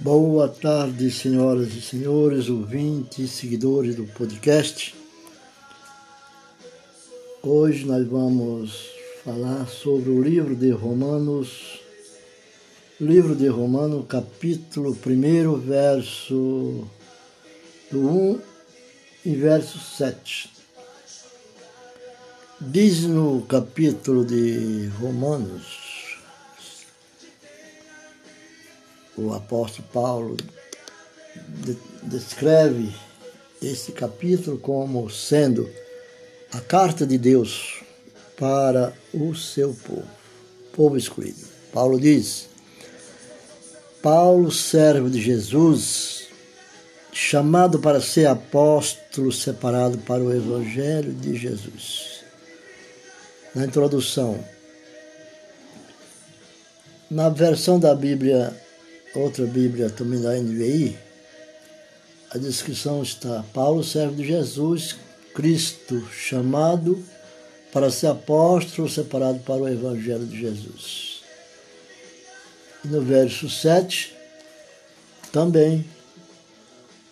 Boa tarde, senhoras e senhores, ouvintes seguidores do podcast. Hoje nós vamos falar sobre o livro de Romanos, livro de Romanos, capítulo 1, verso do 1 e verso 7. Diz no capítulo de Romanos, o apóstolo Paulo descreve esse capítulo como sendo a carta de Deus para o seu povo, povo escolhido. Paulo diz: Paulo, servo de Jesus, chamado para ser apóstolo separado para o evangelho de Jesus. Na introdução, na versão da Bíblia outra Bíblia também da NVI, a descrição está: Paulo, servo de Jesus Cristo, chamado para ser apóstolo, separado para o Evangelho de Jesus. No verso 7, também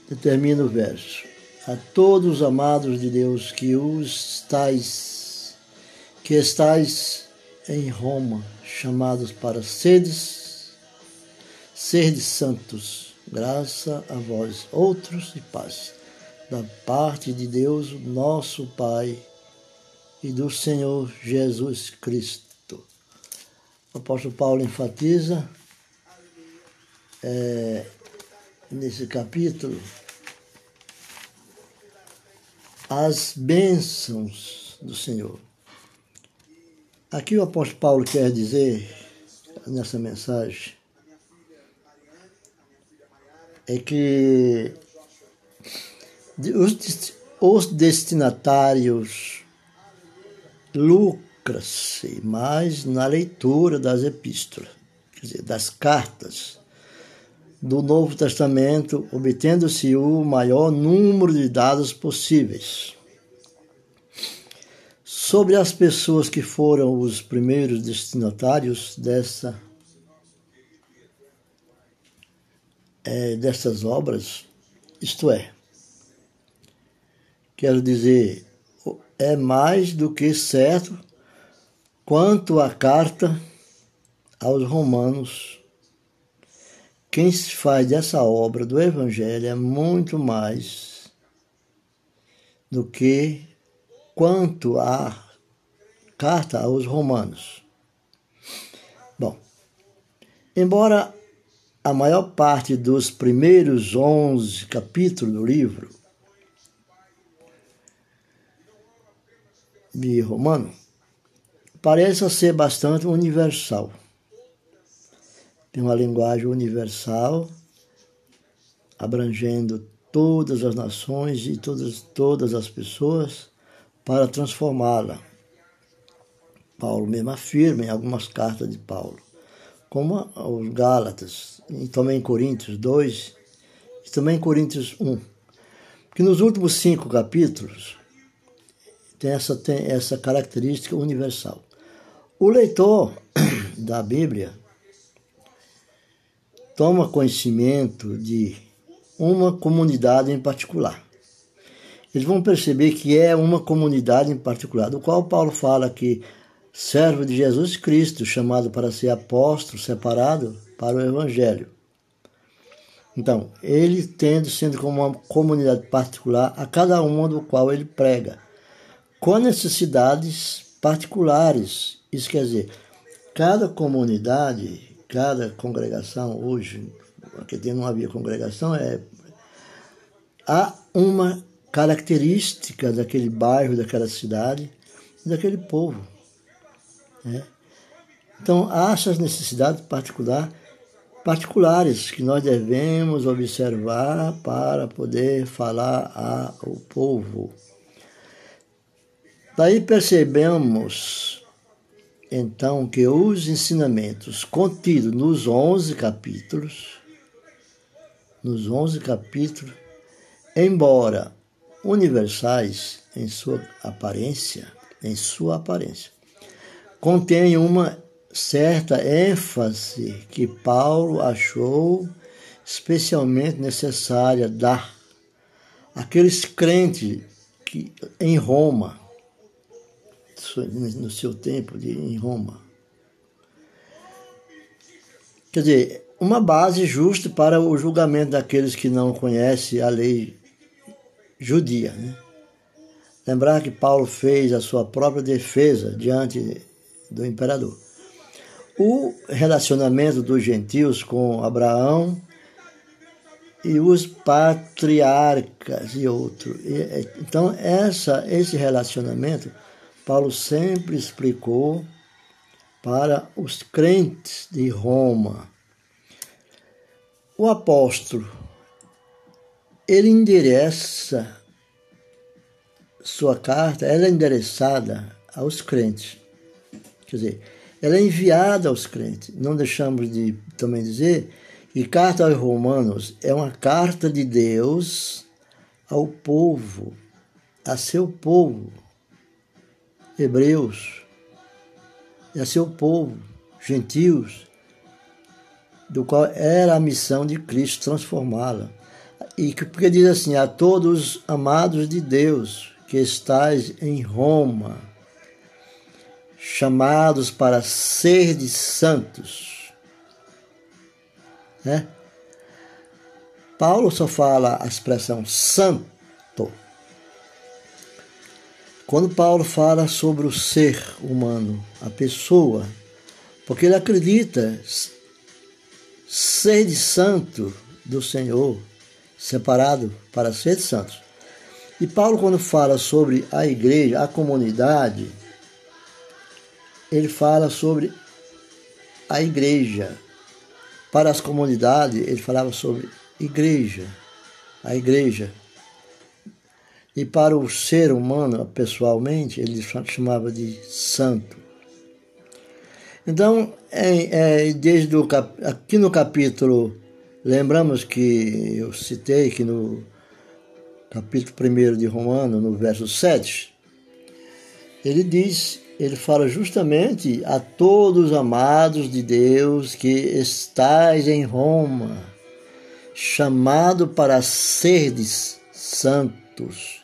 determina o verso: A todos os amados de Deus que os estáis, que estáis em Roma, chamados para sedes Sede santos, graça a vós outros e paz, da parte de Deus, nosso Pai, e do Senhor Jesus Cristo. O apóstolo Paulo enfatiza é, nesse capítulo as bênçãos do Senhor. Aqui o apóstolo Paulo quer dizer nessa mensagem é que os, os destinatários lucram-se mais na leitura das epístolas, quer dizer, das cartas do Novo Testamento, obtendo-se o maior número de dados possíveis. Sobre as pessoas que foram os primeiros destinatários dessa é, dessas obras, isto é, quero dizer, é mais do que certo quanto à carta aos Romanos. Quem se faz dessa obra do Evangelho é muito mais do que quanto à carta aos Romanos. Bom, embora a maior parte dos primeiros 11 capítulos do livro de Romano parece ser bastante universal. Tem uma linguagem universal, abrangendo todas as nações e todas, todas as pessoas para transformá-la. Paulo mesmo afirma em algumas cartas de Paulo como os Gálatas, e também Coríntios 2, e também Coríntios 1. Que nos últimos cinco capítulos tem essa, tem essa característica universal. O leitor da Bíblia toma conhecimento de uma comunidade em particular. Eles vão perceber que é uma comunidade em particular, do qual Paulo fala que servo de Jesus Cristo, chamado para ser apóstolo, separado para o Evangelho. Então, ele tendo sendo como uma comunidade particular a cada uma do qual ele prega, com necessidades particulares. Isso quer dizer, cada comunidade, cada congregação hoje, porque não havia congregação, é há uma característica daquele bairro, daquela cidade, daquele povo. Né? Então, há essas necessidades particular, particulares que nós devemos observar para poder falar ao povo. Daí percebemos, então, que os ensinamentos contidos nos 11 capítulos, nos 11 capítulos, embora universais em sua aparência, em sua aparência, contém uma certa ênfase que Paulo achou especialmente necessária dar àqueles crentes que em Roma, no seu tempo de, em Roma. Quer dizer, uma base justa para o julgamento daqueles que não conhecem a lei judia. Né? Lembrar que Paulo fez a sua própria defesa diante do imperador. O relacionamento dos gentios com Abraão e os patriarcas e outros. Então, essa, esse relacionamento, Paulo sempre explicou para os crentes de Roma. O apóstolo, ele endereça sua carta, ela é endereçada aos crentes. Quer dizer, ela é enviada aos crentes. Não deixamos de também dizer que carta aos Romanos é uma carta de Deus ao povo, a seu povo, hebreus, e a seu povo, gentios, do qual era a missão de Cristo transformá-la. E que porque diz assim: a todos amados de Deus que estais em Roma, chamados para ser de santos. Né? Paulo só fala a expressão santo quando Paulo fala sobre o ser humano, a pessoa, porque ele acredita ser de santo do Senhor, separado para ser de santos. E Paulo, quando fala sobre a igreja, a comunidade, ele fala sobre a igreja. Para as comunidades, ele falava sobre igreja, a igreja. E para o ser humano, pessoalmente, ele chamava de santo. Então, é, é, desde o, aqui no capítulo, lembramos que eu citei que no capítulo 1 de Romano, no verso 7, ele diz, ele fala justamente a todos os amados de Deus que estais em Roma, chamado para serdes santos.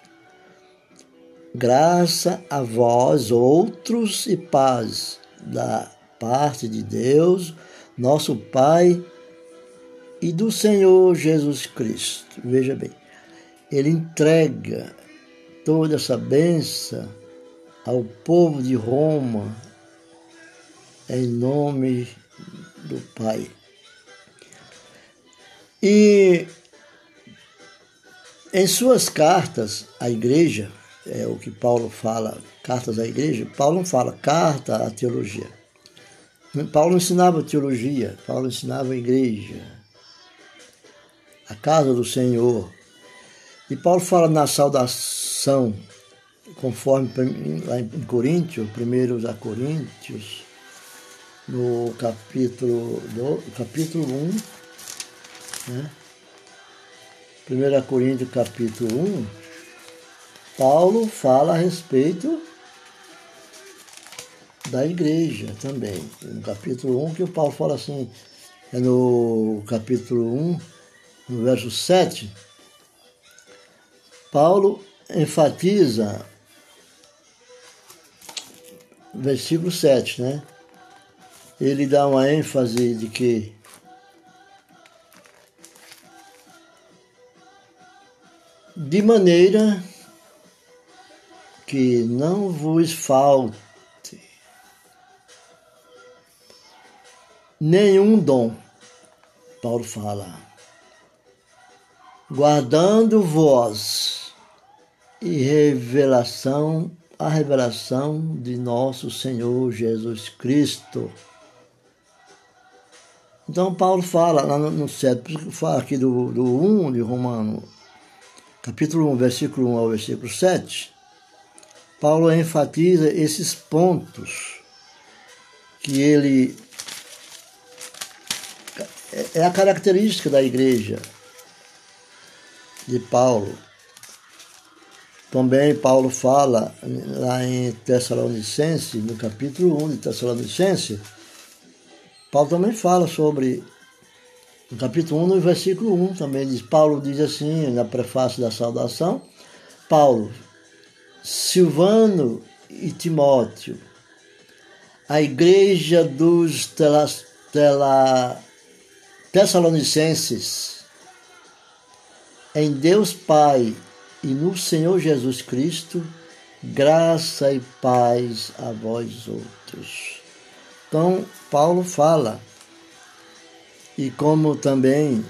Graça a vós outros e paz da parte de Deus, nosso Pai e do Senhor Jesus Cristo. Veja bem, ele entrega toda essa benção ao povo de Roma em nome do Pai. E em suas cartas à igreja, é o que Paulo fala, cartas à igreja, Paulo não fala carta à teologia. Paulo ensinava teologia, Paulo ensinava a igreja, a casa do Senhor, e Paulo fala na saudação, conforme lá em Coríntios, 1 a Coríntios, no capítulo, do, capítulo 1, né? 1 Coríntios capítulo 1, Paulo fala a respeito da igreja também. No capítulo 1, que o Paulo fala assim, é no capítulo 1, no verso 7, Paulo enfatiza, versículo 7, né? Ele dá uma ênfase de que de maneira que não vos falte nenhum dom, Paulo fala, guardando vós e revelação, a revelação de nosso Senhor Jesus Cristo. Então Paulo fala lá no, no 7, fala aqui do, do 1 de Romano, capítulo 1, versículo 1 ao versículo 7, Paulo enfatiza esses pontos que ele é, é a característica da igreja de Paulo também Paulo fala lá em Tessalonicense, no capítulo 1 de Tessalonicense, Paulo também fala sobre No capítulo 1, no versículo 1, também diz, Paulo diz assim, na prefácio da saudação, Paulo, Silvano e Timóteo, a igreja dos tela, tela, Tessalonicenses, em Deus Pai e no Senhor Jesus Cristo, graça e paz a vós outros. Então, Paulo fala, e como também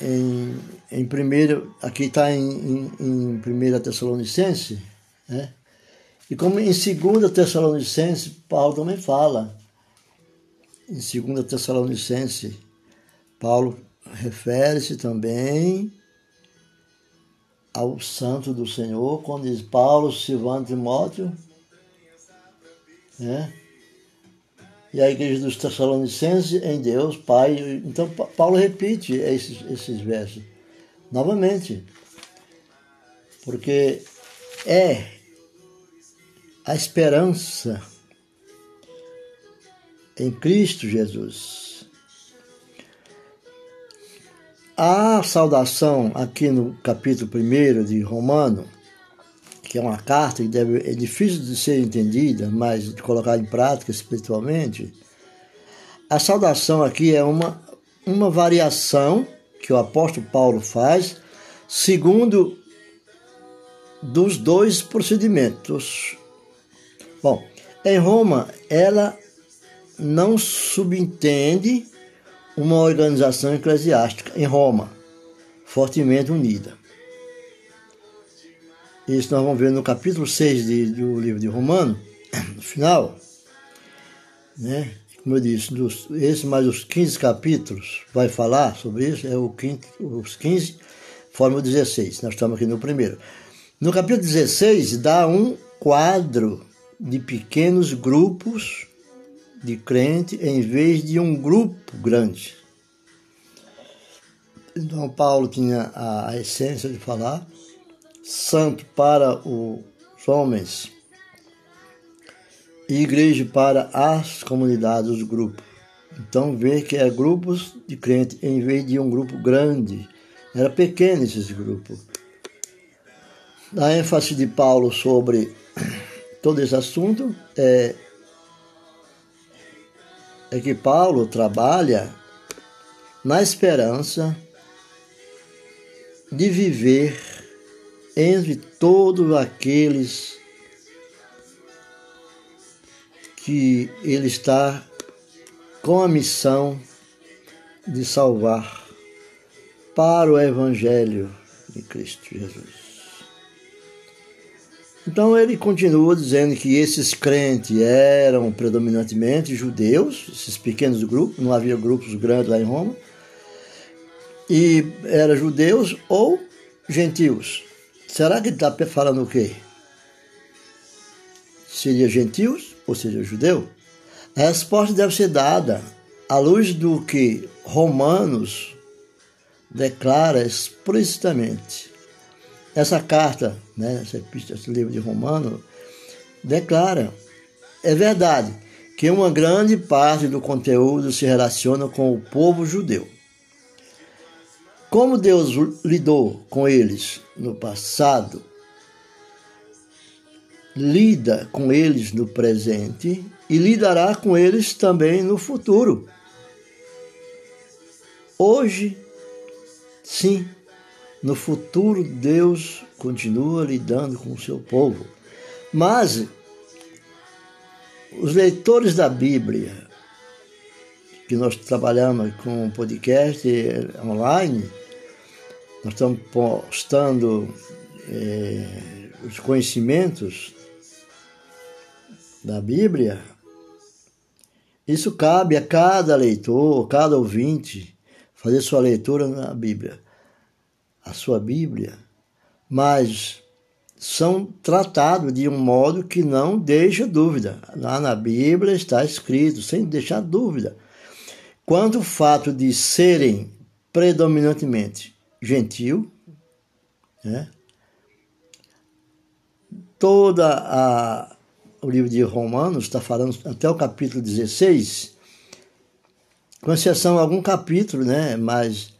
em, em primeiro, aqui está em, em, em 1 Tessalonicense, né? E como em 2 Tessalonicense, Paulo também fala. Em 2 Tessalonicense, Paulo refere-se também ao santo do Senhor, quando diz Paulo, Silvano Timóteo, né? E a igreja dos Tessalonicenses em Deus, Pai. Então, Paulo repite esses, esses versos novamente, porque é a esperança em Cristo Jesus. A saudação aqui no capítulo 1 de Romano, que é uma carta que deve, é difícil de ser entendida, mas de colocar em prática espiritualmente, a saudação aqui é uma, uma variação que o apóstolo Paulo faz, segundo dos dois procedimentos. Bom, em Roma, ela não subentende uma organização eclesiástica em Roma, fortemente unida. Isso nós vamos ver no capítulo 6 de, do livro de Romano, no final, né? Como eu disse, dos, esse mais os 15 capítulos vai falar sobre isso, é o quinto, os 15 forma o 16. Nós estamos aqui no primeiro. No capítulo 16 dá um quadro de pequenos grupos de crente em vez de um grupo grande. Então, Paulo tinha a, essência de falar, santo para os homens e igreja para as comunidades, os grupos. Então, vê que é grupos de crente em vez de um grupo grande. Era pequeno esses grupos. A ênfase de Paulo sobre todo esse assunto é, é que Paulo trabalha na esperança de viver entre todos aqueles que ele está com a missão de salvar para o Evangelho de Cristo Jesus. Então ele continua dizendo que esses crentes eram predominantemente judeus, esses pequenos grupos, não havia grupos grandes lá em Roma, e eram judeus ou gentios. Será que ele está falando o quê? Seria gentios ou seria judeu? A resposta deve ser dada à luz do que Romanos declara explicitamente essa carta, né, essa epístola, esse livro de Romano, declara, é verdade, que uma grande parte do conteúdo se relaciona com o povo judeu. Como Deus lidou com eles no passado, lida com eles no presente e lidará com eles também no futuro. Hoje, sim, no futuro, Deus continua lidando com o seu povo. Mas os leitores da Bíblia, que nós trabalhamos com um podcast online, nós estamos postando é, os conhecimentos da Bíblia. Isso cabe a cada leitor, cada ouvinte, fazer sua leitura na Bíblia a sua Bíblia, mas são tratados de um modo que não deixa dúvida. Lá na Bíblia está escrito, sem deixar dúvida. Quanto ao fato de serem predominantemente gentil, né? toda o livro de Romanos está falando até o capítulo 16 com exceção de algum capítulo, né, mas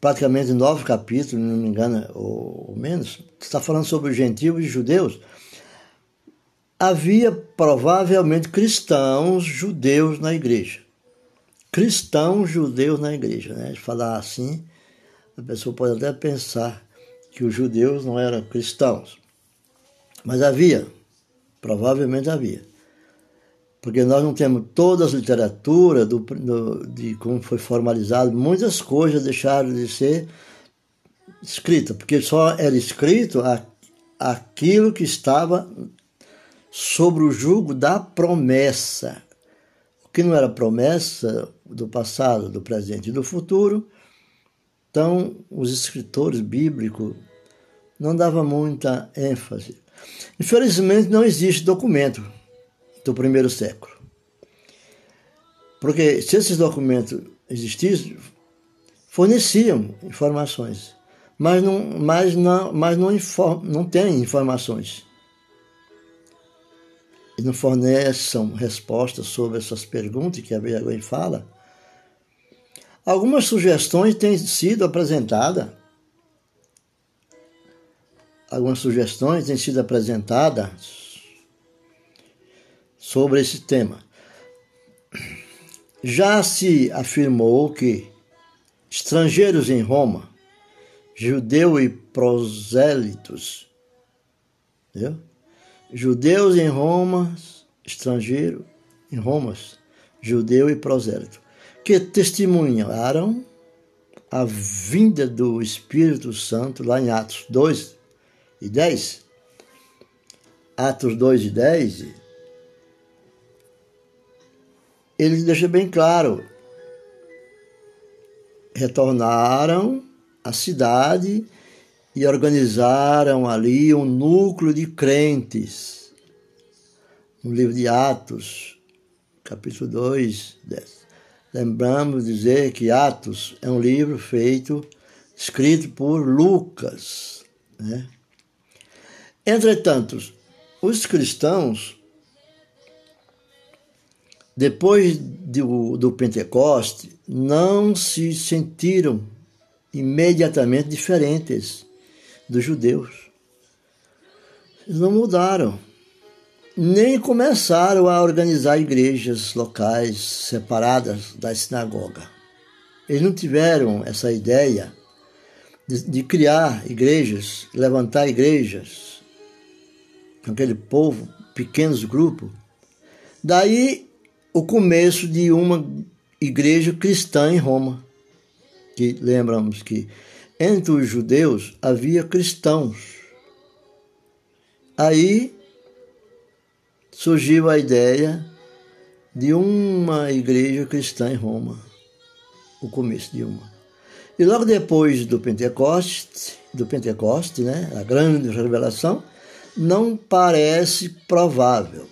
praticamente nove capítulos, não me engano, ou, ou menos, está falando sobre os gentios e judeus, havia provavelmente cristãos judeus na igreja. Cristãos judeus na igreja, né? De falar assim, a pessoa pode até pensar que os judeus não eram cristãos. Mas havia, provavelmente havia. Porque nós não temos todas as literaturas do, do, de como foi formalizado, muitas coisas deixaram de ser escritas, porque só era escrito a, aquilo que estava sobre o jugo da promessa. O que não era promessa do passado, do presente e do futuro, então os escritores bíblicos não davam muita ênfase. Infelizmente não existe documento do primeiro século. Porque se esses documentos existissem, forneciam informações, mas não, mas não, mas não, inform, não tem informações e não forneçam respostas sobre essas perguntas que a vergonha fala, algumas sugestões têm sido apresentadas. Algumas sugestões têm sido apresentadas sobre esse tema. Já se afirmou que estrangeiros em Roma, judeu e prosélitos, entendeu? judeus em Roma, estrangeiro em Roma, judeu e prosélito, que testemunharam a vinda do Espírito Santo lá em Atos 2 e 10. Atos 2 e 10, ele deixa bem claro: retornaram à cidade e organizaram ali um núcleo de crentes. No livro de Atos, capítulo 2, 10. Lembramos dizer que Atos é um livro feito, escrito por Lucas. Né? Entretanto, os cristãos, depois do, do Pentecoste, não se sentiram imediatamente diferentes dos judeus. Eles não mudaram, nem começaram a organizar igrejas locais separadas da sinagoga. Eles não tiveram essa ideia de, de criar igrejas, levantar igrejas, aquele povo, pequenos grupos. Daí o começo de uma igreja cristã em Roma, que lembramos que entre os judeus havia cristãos. Aí surgiu a ideia de uma igreja cristã em Roma, o começo de uma. E logo depois do Pentecoste, do Pentecoste, né, a grande revelação, não parece provável.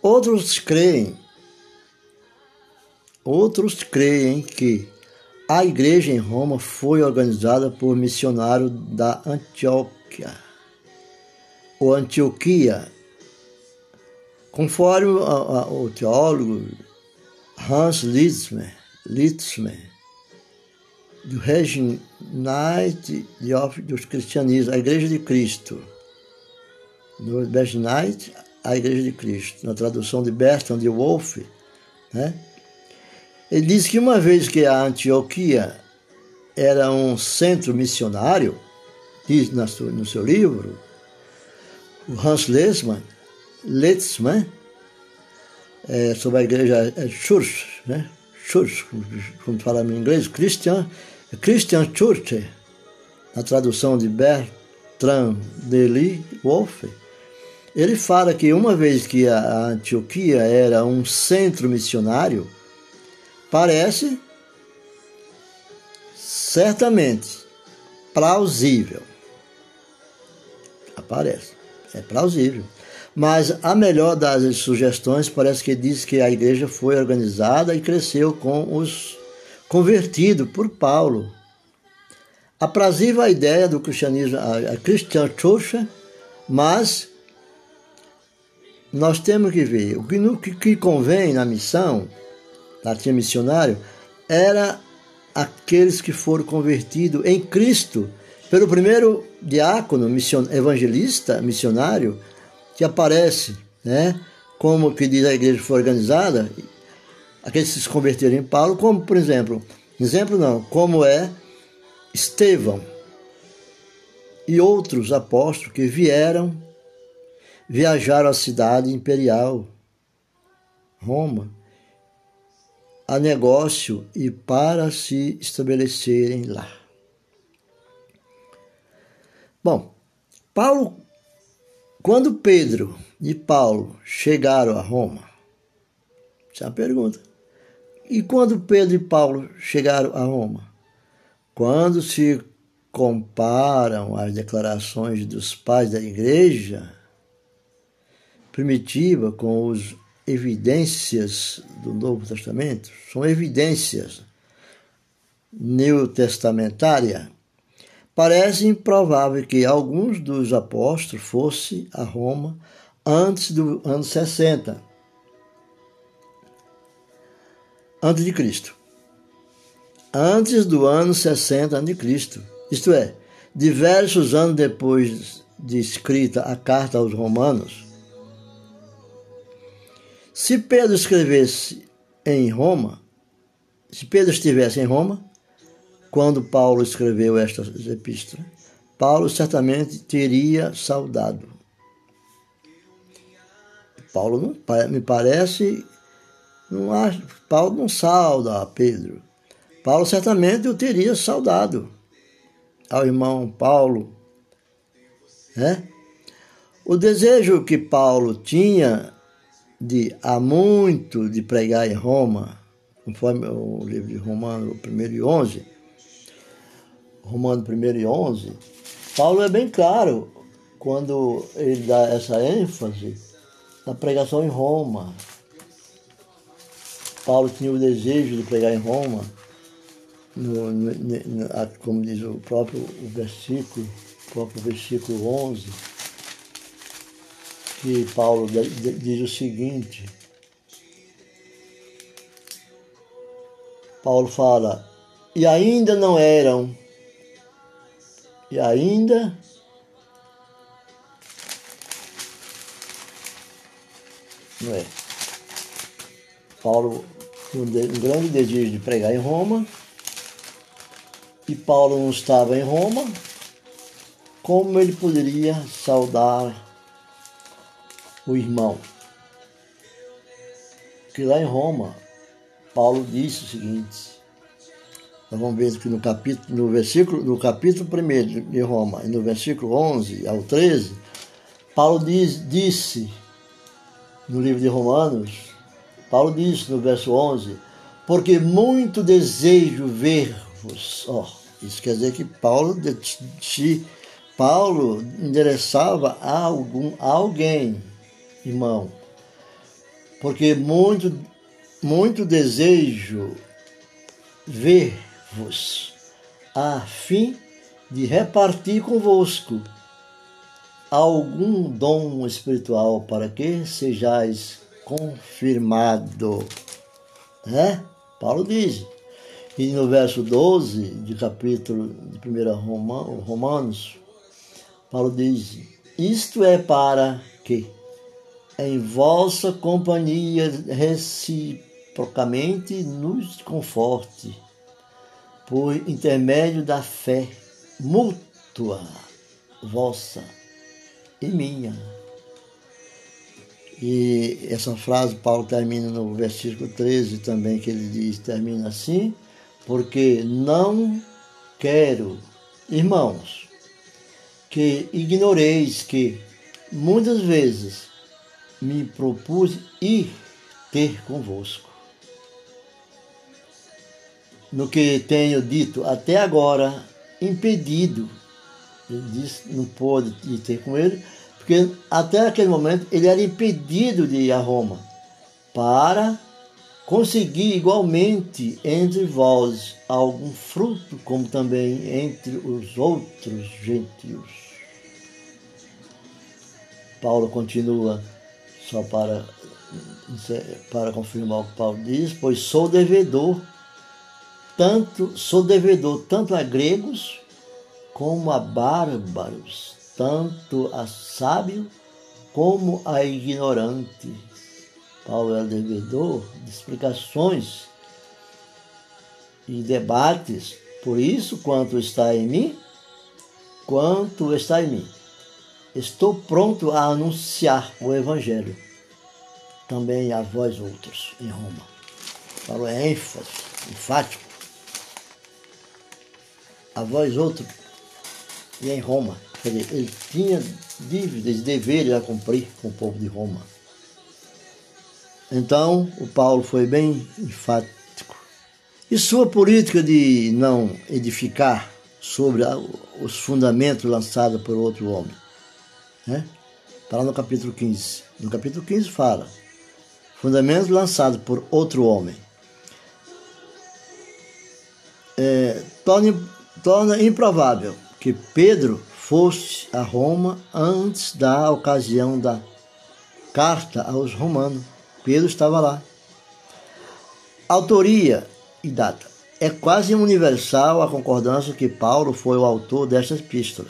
Outros creem, outros creem que a igreja em Roma foi organizada por missionários da Antioquia, ou Antioquia, conforme o teólogo Hans Litzmer do Reginite dos Cristianismos, a Igreja de Cristo. No Reginite, a Igreja de Cristo. Na tradução de Bertrand de Wolff, né? Ele diz que uma vez que a Antioquia era um centro missionário, diz no seu livro, o Hans Letzmann, Letzmann é, sobre a igreja é Church, né? Church, como fala em inglês, Christian, Christian Church, na tradução de Bertrand Dely Wolff, ele fala que uma vez que a Antioquia era um centro missionário, Parece certamente plausível. Aparece, é plausível. Mas a melhor das sugestões parece que diz que a igreja foi organizada e cresceu com os convertidos por Paulo. Aprazível a ideia do cristianismo, a Christian Church, mas nós temos que ver o que, que convém na missão tinha missionário, era aqueles que foram convertidos em Cristo pelo primeiro diácono, mission, evangelista, missionário, que aparece, né? Como que diz a igreja foi organizada, aqueles que se converteram em Paulo, como por exemplo, exemplo não, como é Estevão e outros apóstolos que vieram, viajaram à cidade imperial, Roma, a negócio e para se estabelecerem lá. Bom, Paulo, quando Pedro e Paulo chegaram a Roma, essa é a pergunta. E quando Pedro e Paulo chegaram a Roma? Quando se comparam as declarações dos pais da igreja primitiva com os evidências do Novo Testamento, são evidências neotestamentárias, parece improvável que alguns dos apóstolos fossem a Roma antes do ano 60 antes de Cristo. Antes do ano 60 antes de Cristo. Isto é, diversos anos depois de escrita a carta aos Romanos, se Pedro escrevesse em Roma, se Pedro estivesse em Roma, quando Paulo escreveu estas epístolas, Paulo certamente teria saudado. Paulo não, me parece, não acho, Paulo não sauda a Pedro. Paulo certamente o teria saudado ao irmão Paulo. Né? O desejo que Paulo tinha de há muito de pregar em Roma, conforme o livro de Romano 1 e 11, Romano 1 e 11, Paulo é bem claro quando ele dá essa ênfase na pregação em Roma. Paulo tinha o desejo de pregar em Roma, no, no, no, como diz o próprio versículo, o próprio versículo 11, que Paulo diz o seguinte: Paulo fala, e ainda não eram, e ainda não é. Paulo um grande desejo de pregar em Roma, e Paulo não estava em Roma, como ele poderia saudar o irmão. Que lá em Roma, Paulo disse o seguinte, nós vamos ver que no capítulo, no versículo, no capítulo 1 de Roma, e no versículo 11 ao 13, Paulo diz, disse no livro de Romanos, Paulo disse no verso 11, porque muito desejo ver-vos. Oh, isso quer dizer que Paulo, Paulo endereçava a, algum, a alguém irmão, porque muito, muito desejo ver-vos, a fim de repartir convosco algum dom espiritual para que sejais confirmado. Né? Paulo diz. E no verso 12 de capítulo de 1 Romanos, Paulo diz: Isto é para que em vossa companhia reciprocamente nos conforte, por intermédio da fé mútua vossa e minha. E essa frase Paulo termina no versículo 13 também, que ele diz, termina assim, porque não quero, irmãos, que ignoreis que muitas vezes me propus ir ter convosco. No que tenho dito até agora, impedido, ele disse, não pôde ir ter com ele, porque até aquele momento ele era impedido de ir a Roma, para conseguir igualmente entre vós algum fruto, como também entre os outros gentios. Paulo continua só para para confirmar o que Paulo diz, pois sou devedor, tanto sou devedor tanto a gregos como a bárbaros, tanto a sábios como a ignorantes. Paulo é devedor de explicações e debates, por isso quanto está em mim, quanto está em mim. Estou pronto a anunciar o Evangelho também a vós outros em Roma. Paulo é ênfase, enfático. A vós outros e em Roma. Quer dizer, ele tinha dívidas, deveres a cumprir com o povo de Roma. Então, o Paulo foi bem enfático. E sua política de não edificar sobre os fundamentos lançados por outro homem? Né? Está lá no capítulo 15. No capítulo 15 fala: fundamentos lançados por outro homem. É, torna, torna improvável que Pedro fosse a Roma antes da ocasião da carta aos romanos. Pedro estava lá. Autoria e data. É quase universal a concordância que Paulo foi o autor desta epístola.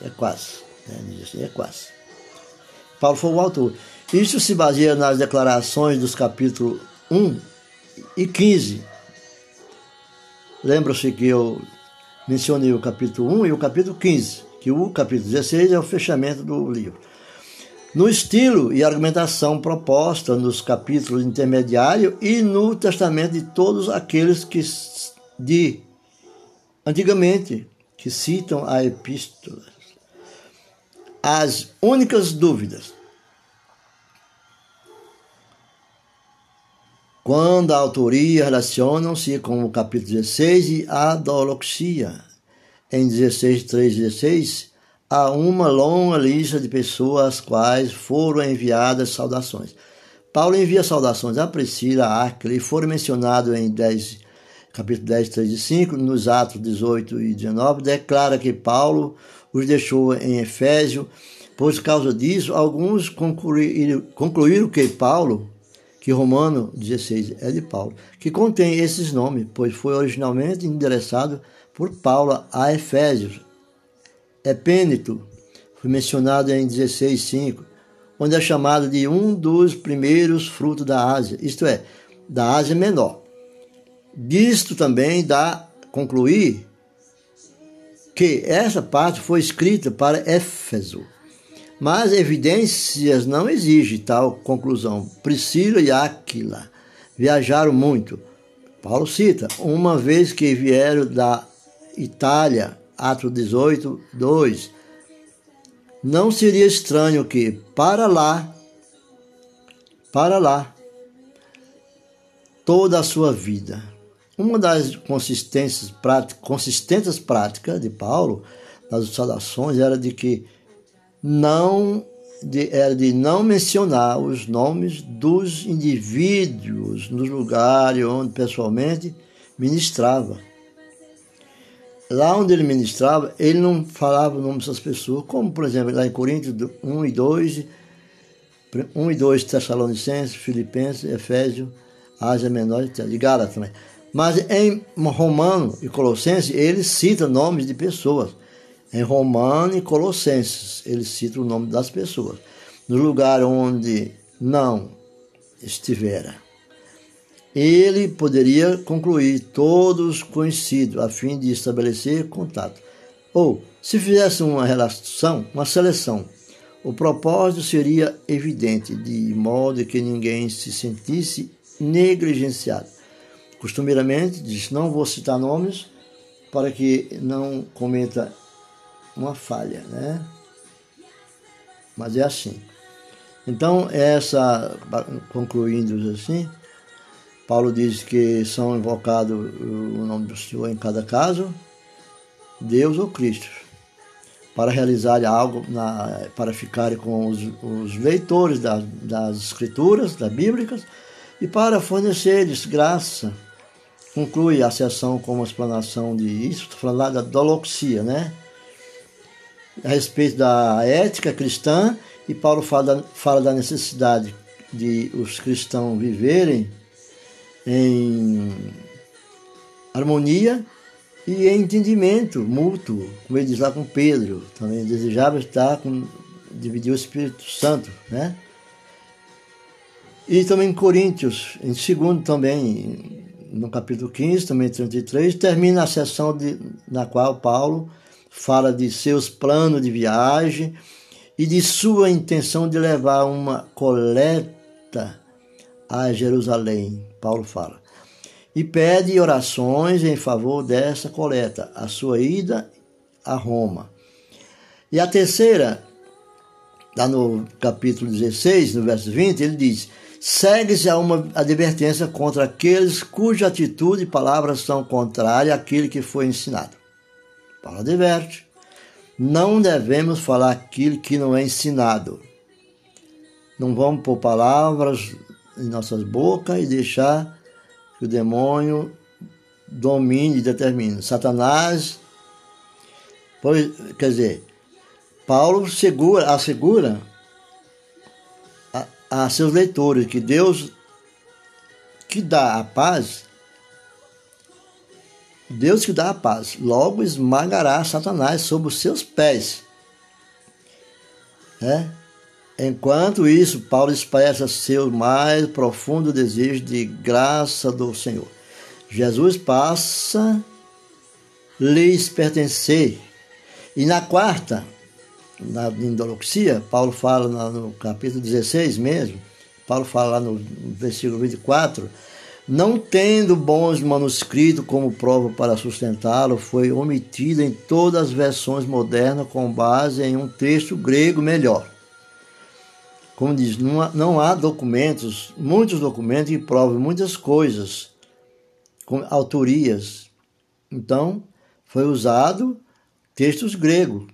É quase. Assim, é quase. Paulo foi o autor. Isso se baseia nas declarações dos capítulos 1 e 15. Lembra-se que eu mencionei o capítulo 1 e o capítulo 15, que o capítulo 16 é o fechamento do livro. No estilo e argumentação proposta nos capítulos intermediários e no testamento de todos aqueles que de antigamente que citam a epístola. As únicas dúvidas quando a autoria relacionam-se com o capítulo 16 e a doloxia. Em 16, 3, 16, há uma longa lista de pessoas às quais foram enviadas saudações. Paulo envia saudações a Priscila, a Aquila, e foram mencionados em 10, capítulo 10, 3 e 5, nos Atos 18 e 19, declara que Paulo os deixou em Efésio. Por causa disso, alguns concluíram, que Paulo que Romano 16 é de Paulo, que contém esses nomes, pois foi originalmente endereçado por Paulo a Efésios. Epênito foi mencionado em 16,5, onde é chamado de um dos primeiros frutos da Ásia, isto é, da Ásia Menor. Disto também dá concluir que essa parte foi escrita para Éfeso, mas evidências não exigem tal conclusão. Priscila e Áquila viajaram muito. Paulo cita, uma vez que vieram da Itália, Atos 18, 2, não seria estranho que para lá, para lá, toda a sua vida. Uma das consistências práticas, consistentes práticas de Paulo nas saudações era de que não de, era de não mencionar os nomes dos indivíduos nos lugares onde pessoalmente ministrava. Lá onde ele ministrava, ele não falava o nome dessas pessoas, como por exemplo lá em Coríntios 1 e 2, 1 e 2 Tessalonicenses, Filipenses, Efésios, Ásia Menor, de Gálatas também. Mas em Romano e Colossenses, ele cita nomes de pessoas. Em Romano e Colossenses, ele cita o nome das pessoas. No lugar onde não estivera. Ele poderia concluir todos conhecidos, a fim de estabelecer contato. Ou, se fizesse uma relação, uma seleção, o propósito seria evidente, de modo que ninguém se sentisse negligenciado. Costumeiramente, diz: não vou citar nomes para que não cometa uma falha, né? Mas é assim. Então, essa, concluindo assim, Paulo diz que são invocados o nome do Senhor em cada caso, Deus ou Cristo, para realizar algo, na, para ficarem com os, os leitores das, das Escrituras, das Bíblicas, e para fornecer-lhes graça. Conclui a sessão com uma explanação de isso, falando da doloxia, né? a respeito da ética cristã e Paulo fala, fala da necessidade de os cristãos viverem em harmonia e em entendimento mútuo, como ele diz lá com Pedro, também desejava estar com dividir o Espírito Santo, né? E também em Coríntios, em segundo também, no capítulo 15, também 33, termina a sessão de, na qual Paulo fala de seus planos de viagem e de sua intenção de levar uma coleta a Jerusalém, Paulo fala. E pede orações em favor dessa coleta, a sua ida a Roma. E a terceira, lá no capítulo 16, no verso 20, ele diz: segue-se a uma advertência contra aqueles cuja atitude e palavras são contrárias àquilo que foi ensinado. Paulo adverte: não devemos falar aquilo que não é ensinado. Não vamos pôr palavras em nossas bocas e deixar que o demônio domine e determine. Satanás, pois, quer dizer, Paulo segura, assegura a, seus leitores que Deus que dá a paz, Deus que dá a paz, logo esmagará Satanás sob os seus pés. É? Enquanto isso, Paulo expressa seu mais profundo desejo de graça do Senhor. Jesus passa lhes pertencer. E na quarta, na Indoloxia, Paulo fala no capítulo 16 mesmo, Paulo fala lá no versículo 24, não tendo bons manuscritos como prova para sustentá-lo, foi omitido em todas as versões modernas com base em um texto grego melhor. Como diz, não há, não há documentos, muitos documentos que provam muitas coisas, autorias. Então, foi usado textos gregos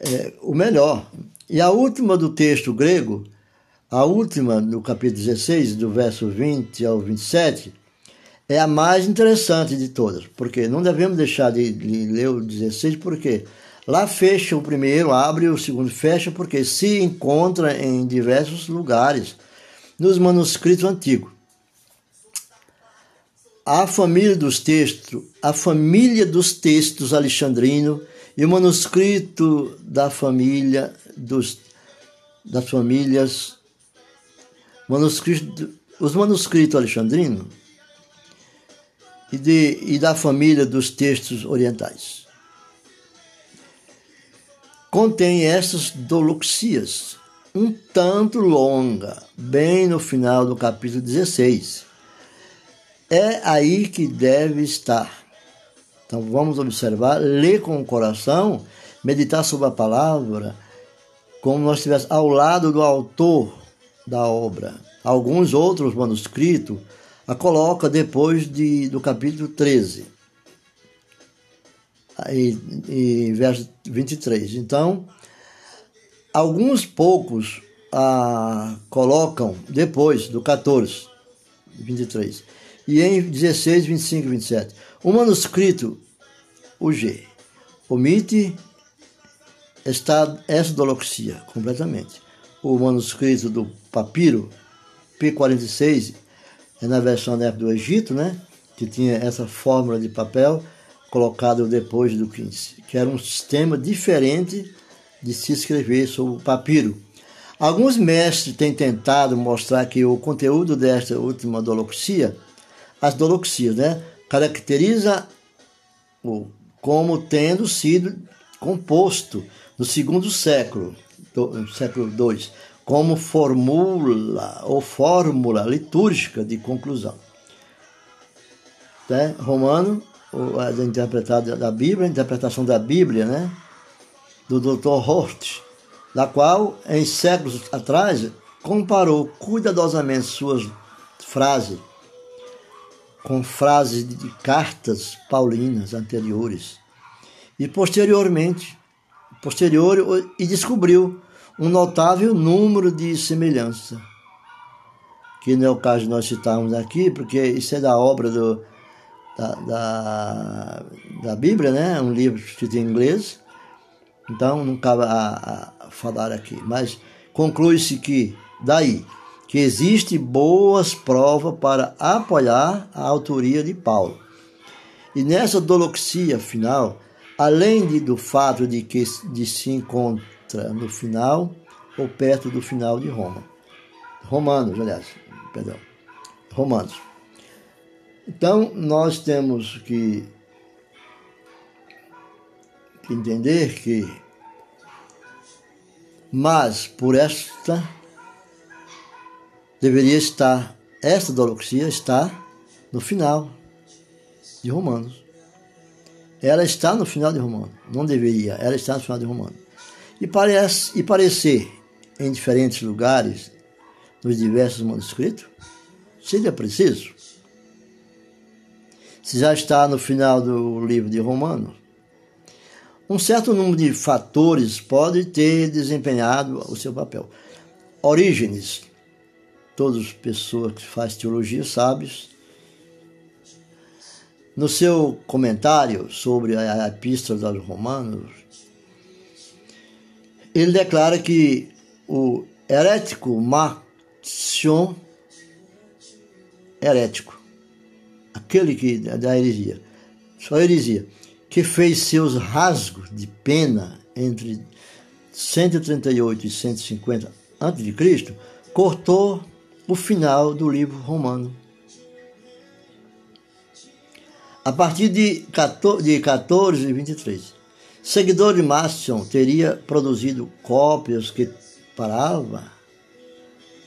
é, o melhor. E a última do texto grego, a última no capítulo 16, do verso 20 ao 27, é a mais interessante de todas, porque não devemos deixar de, de ler o 16, porque lá fecha o primeiro, abre o segundo, fecha, porque se encontra em diversos lugares nos manuscritos antigos. A família dos textos, a família dos textos alexandrino e o manuscrito da família dos, das famílias manuscrito, os manuscritos alexandrinos e, de, e da família dos textos orientais. Contém essas doluxias, um tanto longa, bem no final do capítulo 16. É aí que deve estar então vamos observar, ler com o coração, meditar sobre a palavra, como nós estivéssemos ao lado do autor da obra. Alguns outros manuscritos a coloca depois de, do capítulo 13, e, e verso 23. Então, alguns poucos a colocam depois do 14, 23. E em 16, 25 e 27. O manuscrito, o G, omite esta, doloxia completamente. O manuscrito do papiro P46 é na versão da época do Egito, né? Que tinha essa fórmula de papel colocado depois do 15, que era um sistema diferente de se escrever sobre o papiro. Alguns mestres têm tentado mostrar que o conteúdo desta última doloxia, as doloxias, né, caracteriza como tendo sido composto no segundo século, do, século II, como formula ou fórmula litúrgica de conclusão. Né? Romano, a interpretada da Bíblia, a interpretação da Bíblia, né? do Dr. Hort, da qual, em séculos atrás, comparou cuidadosamente suas frases com frases de cartas paulinas anteriores. E posteriormente, posterior e descobriu um notável número de semelhança. Que não é o caso de nós citarmos aqui, porque isso é da obra do, da, da, da Bíblia, né? um livro escrito em inglês, então não cabe a, a falar aqui. Mas conclui-se que, daí, que existe boas provas para apoiar a autoria de Paulo. E nessa doloxia final, além de, do fato de que de se encontra no final ou perto do final de Roma. Romanos, aliás, perdão. Romanos. Então, nós temos que, que entender que, mas por esta deveria estar, esta doloxia está no final de Romanos. Ela está no final de Romanos, não deveria, ela está no final de Romanos. E, parece, e parecer em diferentes lugares, nos diversos manuscritos, seria preciso. Se já está no final do livro de Romanos, um certo número de fatores pode ter desempenhado o seu papel. Orígenes, todas as pessoas que fazem teologia sabem, no seu comentário sobre a Epístola aos Romanos, ele declara que o herético Marcion, herético, aquele que da heresia, só heresia, que fez seus rasgos de pena entre 138 e 150 a.C., cortou o final do livro romano. A partir de 14, de 14 e 23, seguidor de Masson teria produzido cópias que paravam,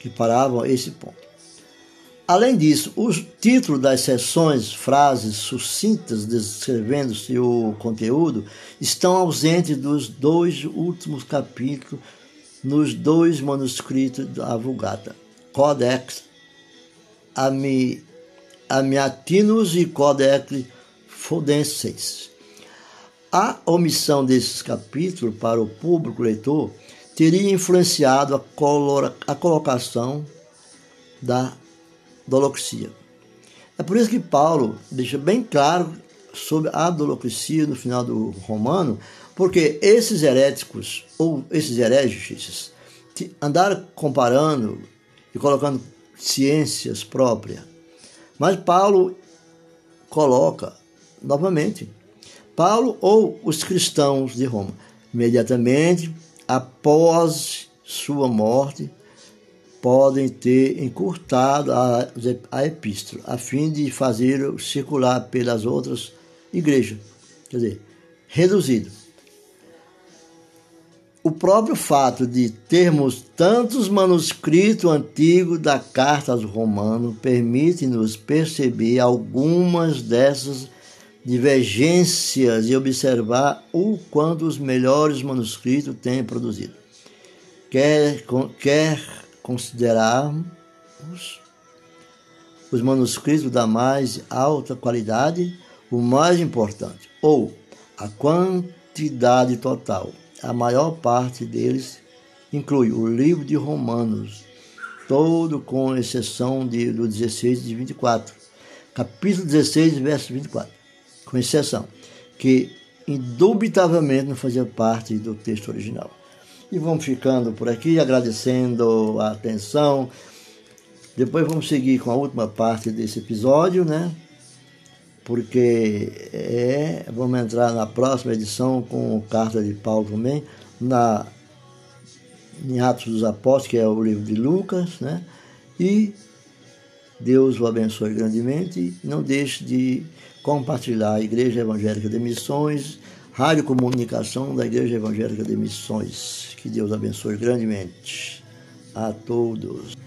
que paravam esse ponto. Além disso, os títulos das sessões, frases sucintas descrevendo seu conteúdo, estão ausentes dos dois últimos capítulos nos dois manuscritos da Vulgata. Codex Ami, Amiatinus e Codex Fodenses. A omissão desses capítulos para o público leitor teria influenciado a, a colocação da doloxia. É por isso que Paulo deixa bem claro sobre a doloxia no final do Romano, porque esses heréticos ou esses hereges andaram comparando e colocando ciências próprias. Mas Paulo coloca novamente, Paulo ou os cristãos de Roma, imediatamente após sua morte, podem ter encurtado a, a epístola, a fim de fazer circular pelas outras igrejas. Quer dizer, reduzido o próprio fato de termos tantos manuscritos antigos da carta aos Romanos permite-nos perceber algumas dessas divergências e observar o quanto os melhores manuscritos têm produzido. Quer, quer considerarmos os manuscritos da mais alta qualidade, o mais importante, ou a quantidade total a maior parte deles inclui o livro de Romanos, todo com exceção de, do 16 de 24. Capítulo 16, verso 24, com exceção, que indubitavelmente não fazia parte do texto original. E vamos ficando por aqui, agradecendo a atenção. Depois vamos seguir com a última parte desse episódio, né? Porque é, vamos entrar na próxima edição com carta de Paulo também, na, em Atos dos Apóstolos, que é o livro de Lucas, né? E Deus o abençoe grandemente. Não deixe de compartilhar a Igreja Evangélica de Missões, Rádio Comunicação da Igreja Evangélica de Missões. Que Deus abençoe grandemente a todos.